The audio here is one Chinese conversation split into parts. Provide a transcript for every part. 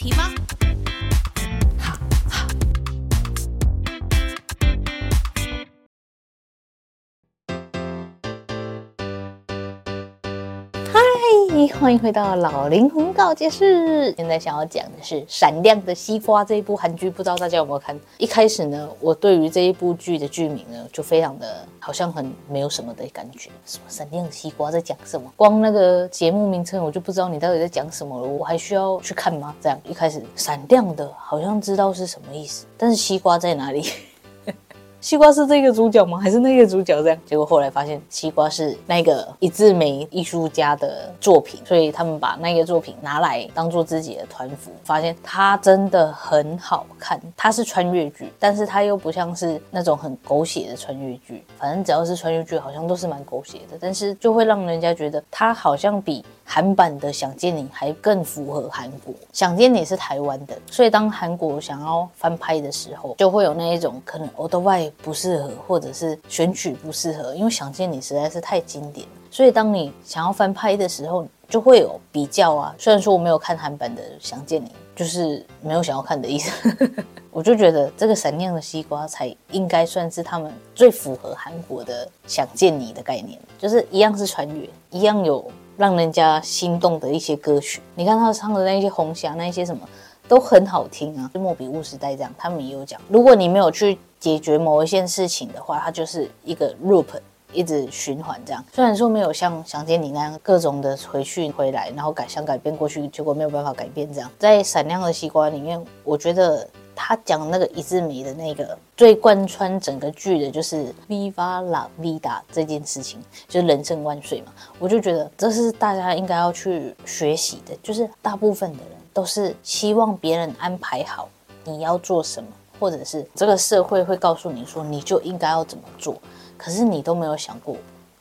提吗？欢迎回到老灵魂告解室。现在想要讲的是《闪亮的西瓜》这一部韩剧，不知道大家有没有看？一开始呢，我对于这一部剧的剧名呢，就非常的好像很没有什么的感觉。什么闪亮的西瓜在讲什么？光那个节目名称，我就不知道你到底在讲什么了。我还需要去看吗？这样一开始闪亮的，好像知道是什么意思，但是西瓜在哪里？西瓜是这个主角吗？还是那个主角这样？结果后来发现，西瓜是那个一字眉艺术家的作品，所以他们把那个作品拿来当做自己的团服，发现它真的很好看。它是穿越剧，但是它又不像是那种很狗血的穿越剧。反正只要是穿越剧，好像都是蛮狗血的，但是就会让人家觉得它好像比韩版的《想见你》还更符合韩国。《想见你》是台湾的，所以当韩国想要翻拍的时候，就会有那一种可能欧多不适合，或者是选曲不适合，因为《想见你》实在是太经典，所以当你想要翻拍的时候，就会有比较啊。虽然说我没有看韩版的《想见你》，就是没有想要看的意思。我就觉得这个闪亮的西瓜才应该算是他们最符合韩国的《想见你》的概念，就是一样是穿越，一样有让人家心动的一些歌曲。你看他唱的那些红霞，那一些什么都很好听啊。就莫比乌时代这样，他们也有讲，如果你没有去。解决某一件事情的话，它就是一个 loop，一直循环这样。虽然说没有像想见你那样各种的回去回来，然后改想改变过去，结果没有办法改变这样。在闪亮的西瓜里面，我觉得他讲那个一字眉的那个最贯穿整个剧的就是 Viva la vida 这件事情，就是人生万岁嘛。我就觉得这是大家应该要去学习的，就是大部分的人都是希望别人安排好你要做什么。或者是这个社会会告诉你说，你就应该要怎么做，可是你都没有想过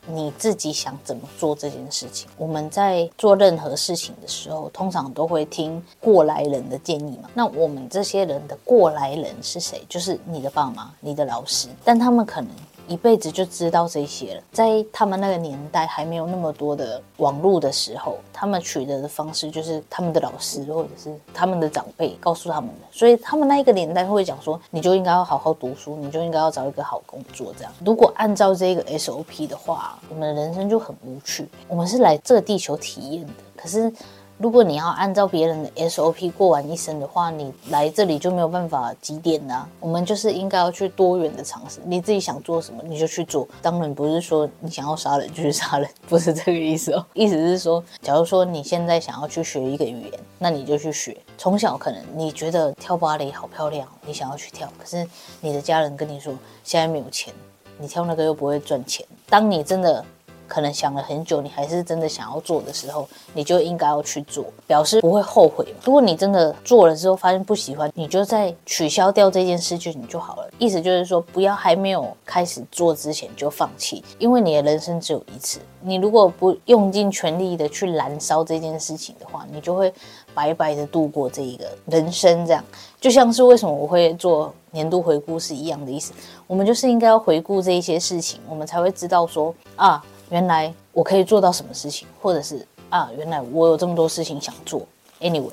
你自己想怎么做这件事情。我们在做任何事情的时候，通常都会听过来人的建议嘛。那我们这些人的过来人是谁？就是你的爸妈、你的老师，但他们可能。一辈子就知道这些了。在他们那个年代还没有那么多的网络的时候，他们取得的方式就是他们的老师或者是他们的长辈告诉他们的。所以他们那一个年代会讲说，你就应该要好好读书，你就应该要找一个好工作。这样，如果按照这个 SOP 的话，我们的人生就很无趣。我们是来这个地球体验的，可是。如果你要按照别人的 SOP 过完一生的话，你来这里就没有办法积点啦。我们就是应该要去多元的尝试，你自己想做什么你就去做。当然不是说你想要杀人就去杀人，不是这个意思哦。意思是说，假如说你现在想要去学一个语言，那你就去学。从小可能你觉得跳芭蕾好漂亮，你想要去跳，可是你的家人跟你说现在没有钱，你跳那个又不会赚钱。当你真的。可能想了很久，你还是真的想要做的时候，你就应该要去做，表示不会后悔。如果你真的做了之后发现不喜欢，你就再取消掉这件事情就好了。意思就是说，不要还没有开始做之前就放弃，因为你的人生只有一次。你如果不用尽全力的去燃烧这件事情的话，你就会白白的度过这一个人生。这样就像是为什么我会做年度回顾是一样的意思。我们就是应该要回顾这一些事情，我们才会知道说啊。原来我可以做到什么事情，或者是啊，原来我有这么多事情想做。Anyway，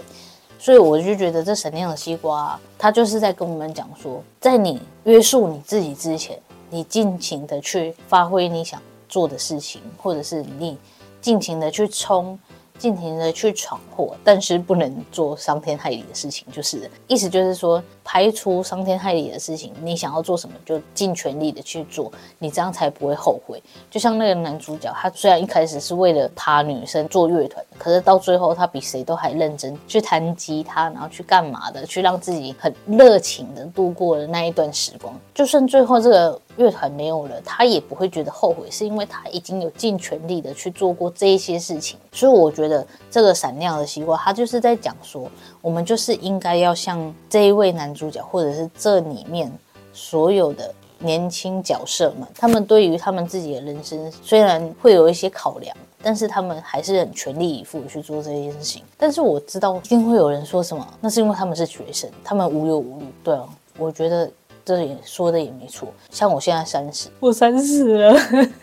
所以我就觉得这闪亮的西瓜，它就是在跟我们讲说，在你约束你自己之前，你尽情的去发挥你想做的事情，或者是你尽情的去冲。尽情的去闯祸，但是不能做伤天害理的事情，就是意思就是说，排除伤天害理的事情，你想要做什么就尽全力的去做，你这样才不会后悔。就像那个男主角，他虽然一开始是为了他女生做乐团，可是到最后他比谁都还认真去弹吉他，然后去干嘛的，去让自己很热情的度过了那一段时光。就算最后这个乐团没有了，他也不会觉得后悔，是因为他已经有尽全力的去做过这一些事情。所以我觉得这个闪亮的西瓜，他就是在讲说，我们就是应该要像这一位男主角，或者是这里面所有的年轻角色们，他们对于他们自己的人生虽然会有一些考量，但是他们还是很全力以赴去做这件事情。但是我知道一定会有人说什么，那是因为他们是学生，他们无忧无虑。对啊，我觉得。这也说的也没错，像我现在三十，我三十了，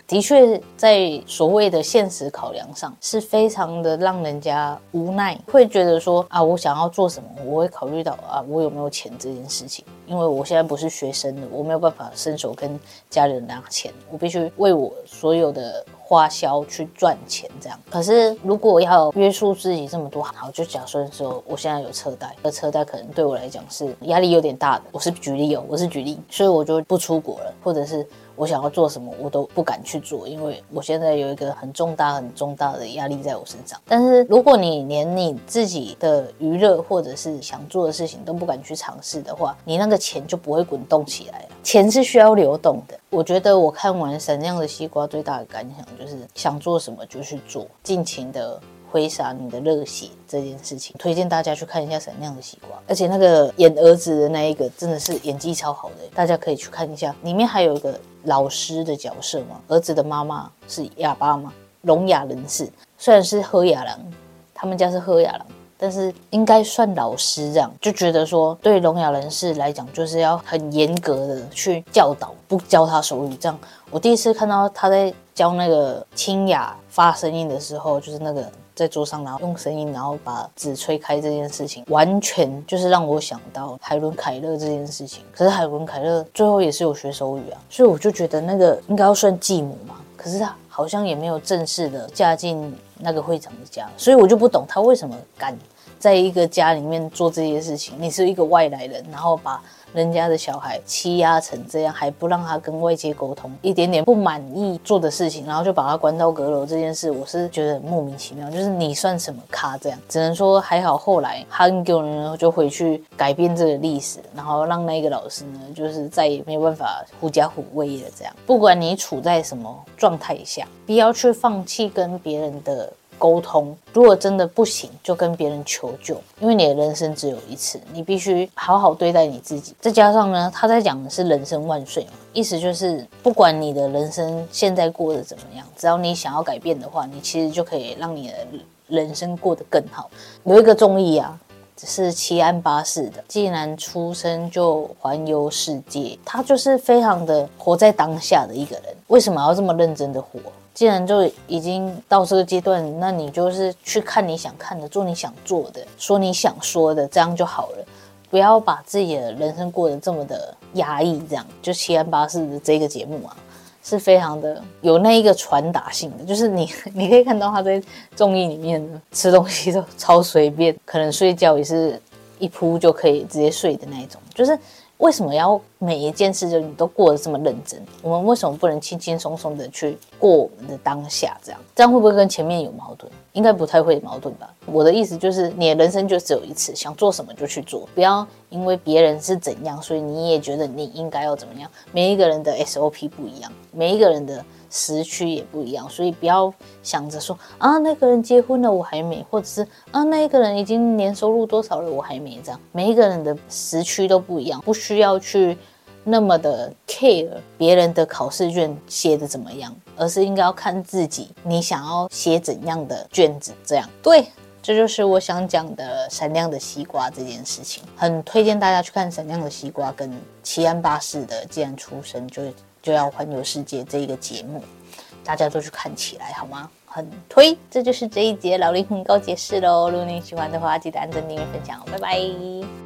的确在所谓的现实考量上是非常的让人家无奈，会觉得说啊，我想要做什么，我会考虑到啊，我有没有钱这件事情，因为我现在不是学生了，我没有办法伸手跟家里人拿钱，我必须为我所有的。花销去赚钱，这样。可是如果要约束自己这么多，好，就假设说，我现在有车贷，这车贷可能对我来讲是压力有点大的。我是举例哦，我是举例，所以我就不出国了，或者是。我想要做什么，我都不敢去做，因为我现在有一个很重大、很重大的压力在我身上。但是如果你连你自己的娱乐或者是想做的事情都不敢去尝试的话，你那个钱就不会滚动起来了。钱是需要流动的。我觉得我看完《闪亮的西瓜》最大的感想就是，想做什么就去做，尽情的。挥洒你的热血这件事情，推荐大家去看一下《闪亮的西瓜》，而且那个演儿子的那一个真的是演技超好的，大家可以去看一下。里面还有一个老师的角色嘛，儿子的妈妈是哑巴嘛，聋哑人士，虽然是喝哑人，他们家是喝哑人，但是应该算老师这样，就觉得说对聋哑人士来讲，就是要很严格的去教导，不教他手语这样。我第一次看到他在教那个清雅发声音的时候，就是那个。在桌上，然后用声音，然后把纸吹开这件事情，完全就是让我想到海伦凯勒这件事情。可是海伦凯勒最后也是有学手语啊，所以我就觉得那个应该要算继母嘛。可是他好像也没有正式的嫁进那个会长的家，所以我就不懂他为什么敢在一个家里面做这些事情。你是一个外来人，然后把。人家的小孩欺压成这样，还不让他跟外界沟通，一点点不满意做的事情，然后就把他关到阁楼这件事，我是觉得莫名其妙。就是你算什么咖？这样只能说还好，后来韩国人呢就回去改变这个历史，然后让那个老师呢，就是再也没有办法狐假虎威了。这样，不管你处在什么状态下，不要去放弃跟别人的。沟通，如果真的不行，就跟别人求救，因为你的人生只有一次，你必须好好对待你自己。再加上呢，他在讲的是人生万岁嘛，意思就是不管你的人生现在过得怎么样，只要你想要改变的话，你其实就可以让你的人生过得更好。有一个综艺啊，是七安巴士的，既然出生就环游世界，他就是非常的活在当下的一个人。为什么要这么认真的活？既然就已经到这个阶段，那你就是去看你想看的，做你想做的，说你想说的，这样就好了。不要把自己的人生过得这么的压抑。这样，就七安八四的这个节目啊，是非常的有那一个传达性的。就是你，你可以看到他在综艺里面吃东西都超随便，可能睡觉也是一铺就可以直接睡的那一种，就是。为什么要每一件事就你都过得这么认真？我们为什么不能轻轻松松的去过我们的当下？这样这样会不会跟前面有矛盾？应该不太会矛盾吧。我的意思就是，你的人生就只有一次，想做什么就去做，不要因为别人是怎样，所以你也觉得你应该要怎么样。每一个人的 SOP 不一样，每一个人的。时区也不一样，所以不要想着说啊，那个人结婚了我还没，或者是啊，那一个人已经年收入多少了我还没，这样每一个人的时区都不一样，不需要去那么的 care 别人的考试卷写的怎么样，而是应该要看自己，你想要写怎样的卷子，这样对，这就是我想讲的闪亮的西瓜这件事情，很推荐大家去看闪亮的西瓜跟奇安巴士的既然出生就。就要环游世界这一个节目，大家都去看起来好吗？很推，这就是这一节老灵魂告解释喽。如果你喜欢的话，记得按赞、订阅、分享，拜拜。